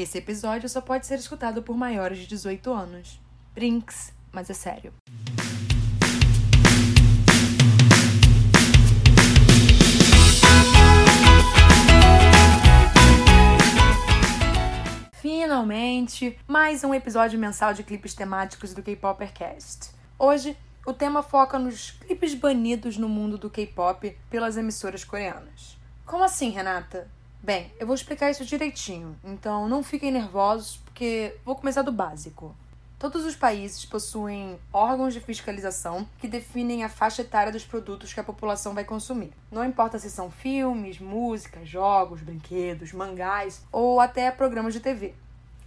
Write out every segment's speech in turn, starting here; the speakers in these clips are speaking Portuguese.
Esse episódio só pode ser escutado por maiores de 18 anos. Brinks, mas é sério. Finalmente, mais um episódio mensal de clipes temáticos do K-Popercast. Hoje, o tema foca nos clipes banidos no mundo do K-pop pelas emissoras coreanas. Como assim, Renata? Bem, eu vou explicar isso direitinho, então não fiquem nervosos porque vou começar do básico. Todos os países possuem órgãos de fiscalização que definem a faixa etária dos produtos que a população vai consumir. Não importa se são filmes, músicas, jogos, brinquedos, mangás ou até programas de TV.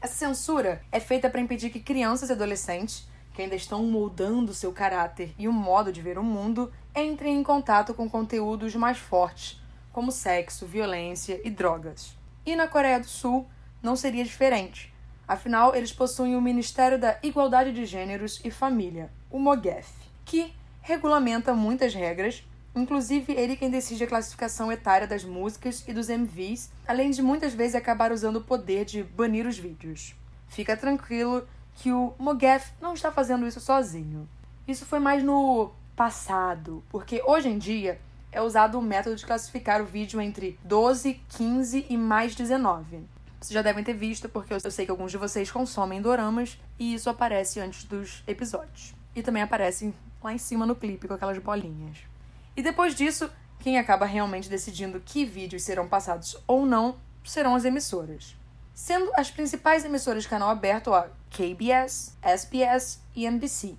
Essa censura é feita para impedir que crianças e adolescentes, que ainda estão moldando seu caráter e o modo de ver o mundo, entrem em contato com conteúdos mais fortes, como sexo, violência e drogas. E na Coreia do Sul não seria diferente Afinal, eles possuem o Ministério da Igualdade de Gêneros e Família, o MOGEF, que regulamenta muitas regras, inclusive ele quem decide a classificação etária das músicas e dos MVs, além de muitas vezes acabar usando o poder de banir os vídeos. Fica tranquilo que o MOGEF não está fazendo isso sozinho. Isso foi mais no passado, porque hoje em dia é usado o método de classificar o vídeo entre 12, 15 e mais 19. Vocês já devem ter visto, porque eu sei que alguns de vocês consomem doramas e isso aparece antes dos episódios. E também aparece lá em cima no clipe com aquelas bolinhas. E depois disso, quem acaba realmente decidindo que vídeos serão passados ou não serão as emissoras. Sendo as principais emissoras de canal aberto a KBS, SBS e NBC.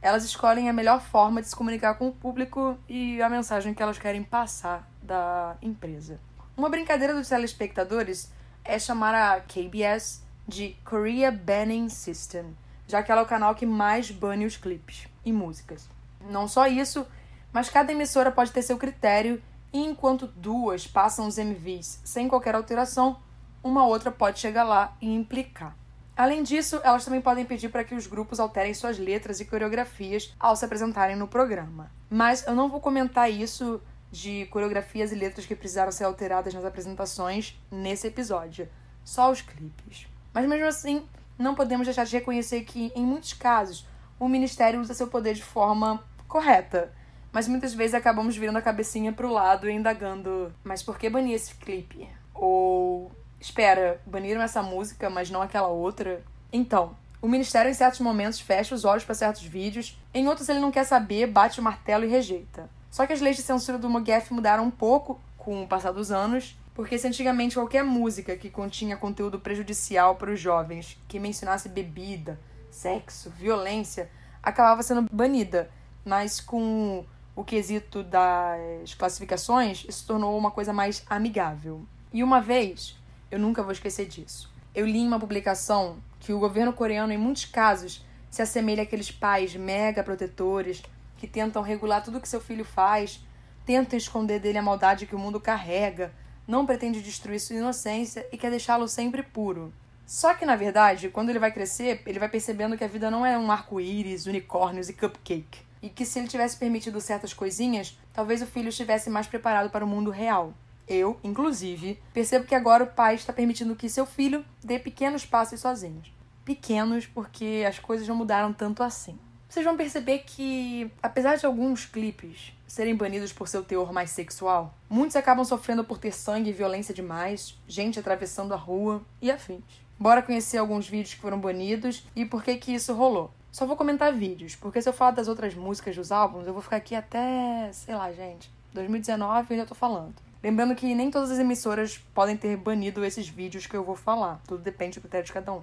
Elas escolhem a melhor forma de se comunicar com o público e a mensagem que elas querem passar da empresa. Uma brincadeira dos telespectadores é chamar a KBS de Korea Banning System, já que ela é o canal que mais bane os clipes e músicas. Não só isso, mas cada emissora pode ter seu critério e enquanto duas passam os MVs sem qualquer alteração, uma outra pode chegar lá e implicar. Além disso, elas também podem pedir para que os grupos alterem suas letras e coreografias ao se apresentarem no programa. Mas eu não vou comentar isso de coreografias e letras que precisaram ser alteradas nas apresentações nesse episódio. Só os clipes. Mas mesmo assim, não podemos deixar de reconhecer que, em muitos casos, o Ministério usa seu poder de forma correta. Mas muitas vezes acabamos virando a cabecinha pro lado e indagando: mas por que banir esse clipe? Ou, espera, baniram essa música, mas não aquela outra? Então, o Ministério, em certos momentos, fecha os olhos para certos vídeos, em outros, ele não quer saber, bate o martelo e rejeita. Só que as leis de censura do MOGEF mudaram um pouco com o passar dos anos, porque se antigamente qualquer música que continha conteúdo prejudicial para os jovens, que mencionasse bebida, sexo, violência, acabava sendo banida. Mas com o quesito das classificações, isso tornou uma coisa mais amigável. E uma vez, eu nunca vou esquecer disso, eu li em uma publicação que o governo coreano, em muitos casos, se assemelha àqueles pais mega protetores que tentam regular tudo que seu filho faz, tentam esconder dele a maldade que o mundo carrega, não pretende destruir sua inocência e quer deixá-lo sempre puro. Só que, na verdade, quando ele vai crescer, ele vai percebendo que a vida não é um arco-íris, unicórnios e cupcake. E que se ele tivesse permitido certas coisinhas, talvez o filho estivesse mais preparado para o mundo real. Eu, inclusive, percebo que agora o pai está permitindo que seu filho dê pequenos passos sozinhos. Pequenos porque as coisas não mudaram tanto assim vocês vão perceber que, apesar de alguns clipes serem banidos por seu teor mais sexual, muitos acabam sofrendo por ter sangue e violência demais, gente atravessando a rua e afins. Bora conhecer alguns vídeos que foram banidos e por que que isso rolou. Só vou comentar vídeos, porque se eu falar das outras músicas dos álbuns, eu vou ficar aqui até, sei lá, gente, 2019 eu já tô falando. Lembrando que nem todas as emissoras podem ter banido esses vídeos que eu vou falar, tudo depende do critério de cada um.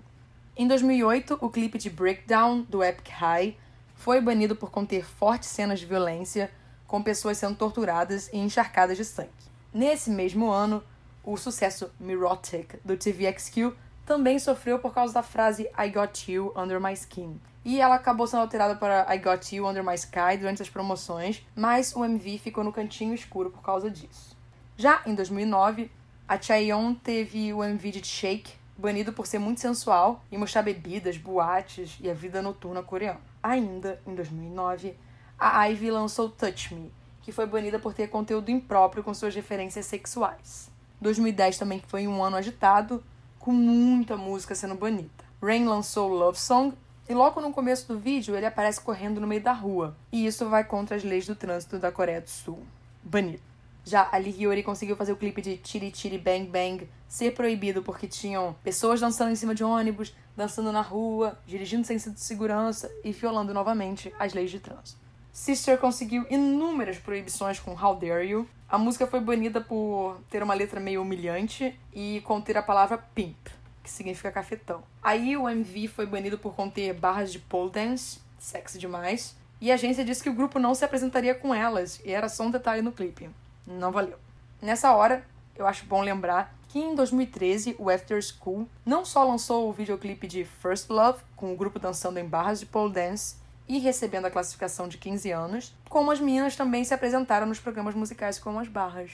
Em 2008, o clipe de Breakdown do Epic High foi banido por conter fortes cenas de violência, com pessoas sendo torturadas e encharcadas de sangue. Nesse mesmo ano, o sucesso Mirotic do TVXQ também sofreu por causa da frase I Got You Under My Skin. E ela acabou sendo alterada para I Got You Under My Sky durante as promoções, mas o MV ficou no cantinho escuro por causa disso. Já em 2009, a Chaeyoung teve o MV de Shake banido por ser muito sensual e mostrar bebidas, boates e a vida noturna coreana. Ainda em 2009, a Ivy lançou Touch Me, que foi banida por ter conteúdo impróprio com suas referências sexuais. 2010 também foi um ano agitado, com muita música sendo banida. Rain lançou Love Song e logo no começo do vídeo ele aparece correndo no meio da rua, e isso vai contra as leis do trânsito da Coreia do Sul. Banido. Já a Lee conseguiu fazer o clipe de Chiri Chiri Bang Bang ser proibido porque tinham pessoas dançando em cima de ônibus, dançando na rua, dirigindo sem cinto de segurança e violando novamente as leis de trânsito. Sister conseguiu inúmeras proibições com How Dare You. A música foi banida por ter uma letra meio humilhante e conter a palavra pimp, que significa cafetão. Aí o MV foi banido por conter barras de pole dance, sexy demais, e a agência disse que o grupo não se apresentaria com elas, e era só um detalhe no clipe. Não valeu. Nessa hora, eu acho bom lembrar que em 2013 o After School não só lançou o videoclipe de First Love, com o grupo dançando em barras de pole dance e recebendo a classificação de 15 anos, como as meninas também se apresentaram nos programas musicais como as barras.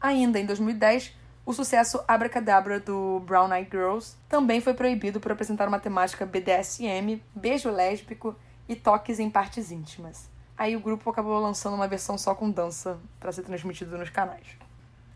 Ainda em 2010, o sucesso Abracadabra do Brown Eyed Girls também foi proibido por apresentar uma temática BDSM, beijo lésbico e toques em partes íntimas. Aí o grupo acabou lançando uma versão só com dança para ser transmitido nos canais.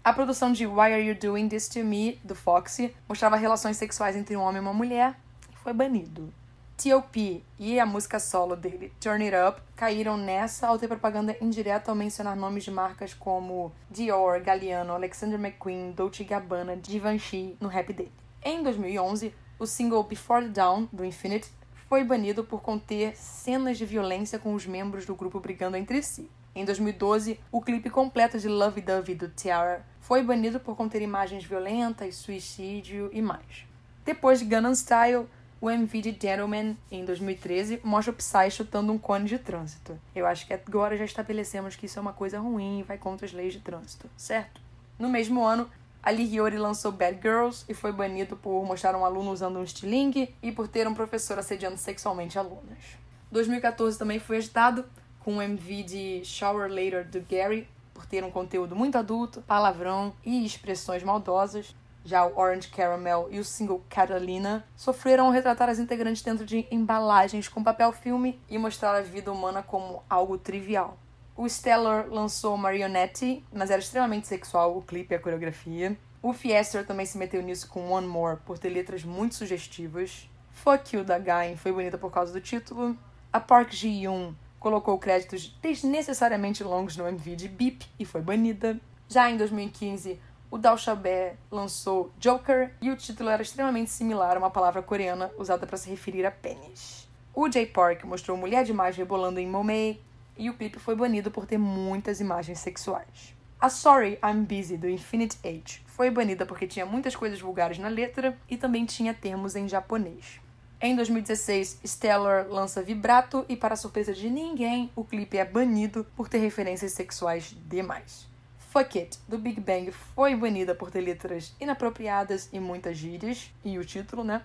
A produção de Why Are You Doing This To Me, do Foxy, mostrava relações sexuais entre um homem e uma mulher e foi banido. T.O.P. e a música solo dele, Turn It Up, caíram nessa ao ter propaganda indireta ao mencionar nomes de marcas como Dior, Galliano, Alexander McQueen, Dolce Gabbana, Givenchy no rap dele. Em 2011, o single Before the Dawn, do Infinite, foi banido por conter cenas de violência com os membros do grupo brigando entre si. Em 2012, o clipe completo de Love Dovey do Tiara foi banido por conter imagens violentas, suicídio e mais. Depois de Gangnam Style, o MV de Gentleman, em 2013, mostra o Psy chutando um cone de trânsito. Eu acho que agora já estabelecemos que isso é uma coisa ruim e vai contra as leis de trânsito, certo? No mesmo ano, Ali Hiyori lançou Bad Girls e foi banido por mostrar um aluno usando um estilingue e por ter um professor assediando sexualmente alunas. 2014 também foi agitado com o MV de Shower Later do Gary por ter um conteúdo muito adulto, palavrão e expressões maldosas. Já o Orange Caramel e o single Catalina sofreram ao retratar as integrantes dentro de embalagens com papel filme e mostrar a vida humana como algo trivial. O Stellar lançou Marionette, mas era extremamente sexual o clipe e a coreografia. O Fiester também se meteu nisso com One More por ter letras muito sugestivas. Fuck You da Gain foi bonita por causa do título. A Park Ji-yoon colocou créditos desnecessariamente longos no MV de Beep e foi banida. Já em 2015, o Dao Xiaobé lançou Joker e o título era extremamente similar a uma palavra coreana usada para se referir a pênis. O J Park mostrou mulher demais rebolando em Momei, e o clipe foi banido por ter muitas imagens sexuais. A Sorry I'm Busy do Infinite Age foi banida porque tinha muitas coisas vulgares na letra e também tinha termos em japonês. Em 2016, Stellar lança Vibrato e, para surpresa de ninguém, o clipe é banido por ter referências sexuais demais. Fuck It, do Big Bang, foi banida por ter letras inapropriadas e muitas gírias, e o título, né?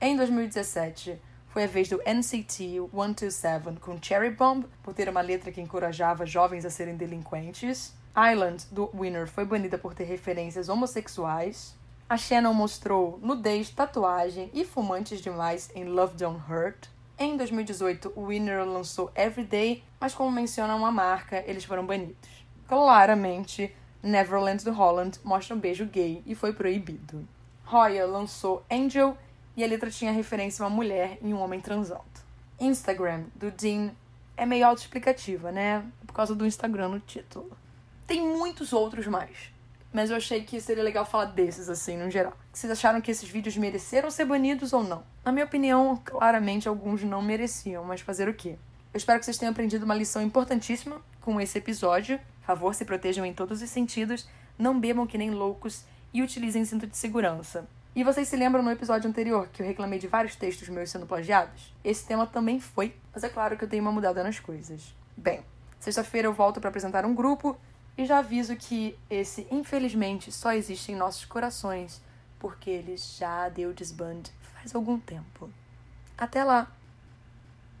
Em 2017, foi a vez do NCT 127 com Cherry Bomb, por ter uma letra que encorajava jovens a serem delinquentes. Island, do Winner, foi banida por ter referências homossexuais. A Shannon mostrou nudez, tatuagem e fumantes demais em Love Don't Hurt. Em 2018, o Winner lançou Everyday, mas como menciona uma marca, eles foram banidos. Claramente, Neverland do Holland mostra um beijo gay e foi proibido. Roya lançou Angel e a letra tinha referência a uma mulher e um homem transando. Instagram, do Dean, é meio autoexplicativa, né? Por causa do Instagram no título. Tem muitos outros mais, mas eu achei que seria legal falar desses, assim, no geral. Vocês acharam que esses vídeos mereceram ser banidos ou não? Na minha opinião, claramente alguns não mereciam, mas fazer o quê? Eu espero que vocês tenham aprendido uma lição importantíssima com esse episódio. Por favor, se protejam em todos os sentidos, não bebam que nem loucos e utilizem cinto de segurança. E vocês se lembram no episódio anterior que eu reclamei de vários textos meus sendo plagiados? Esse tema também foi, mas é claro que eu dei uma mudada nas coisas. Bem, sexta-feira eu volto para apresentar um grupo e já aviso que esse, infelizmente, só existe em nossos corações porque ele já deu desband faz algum tempo. Até lá!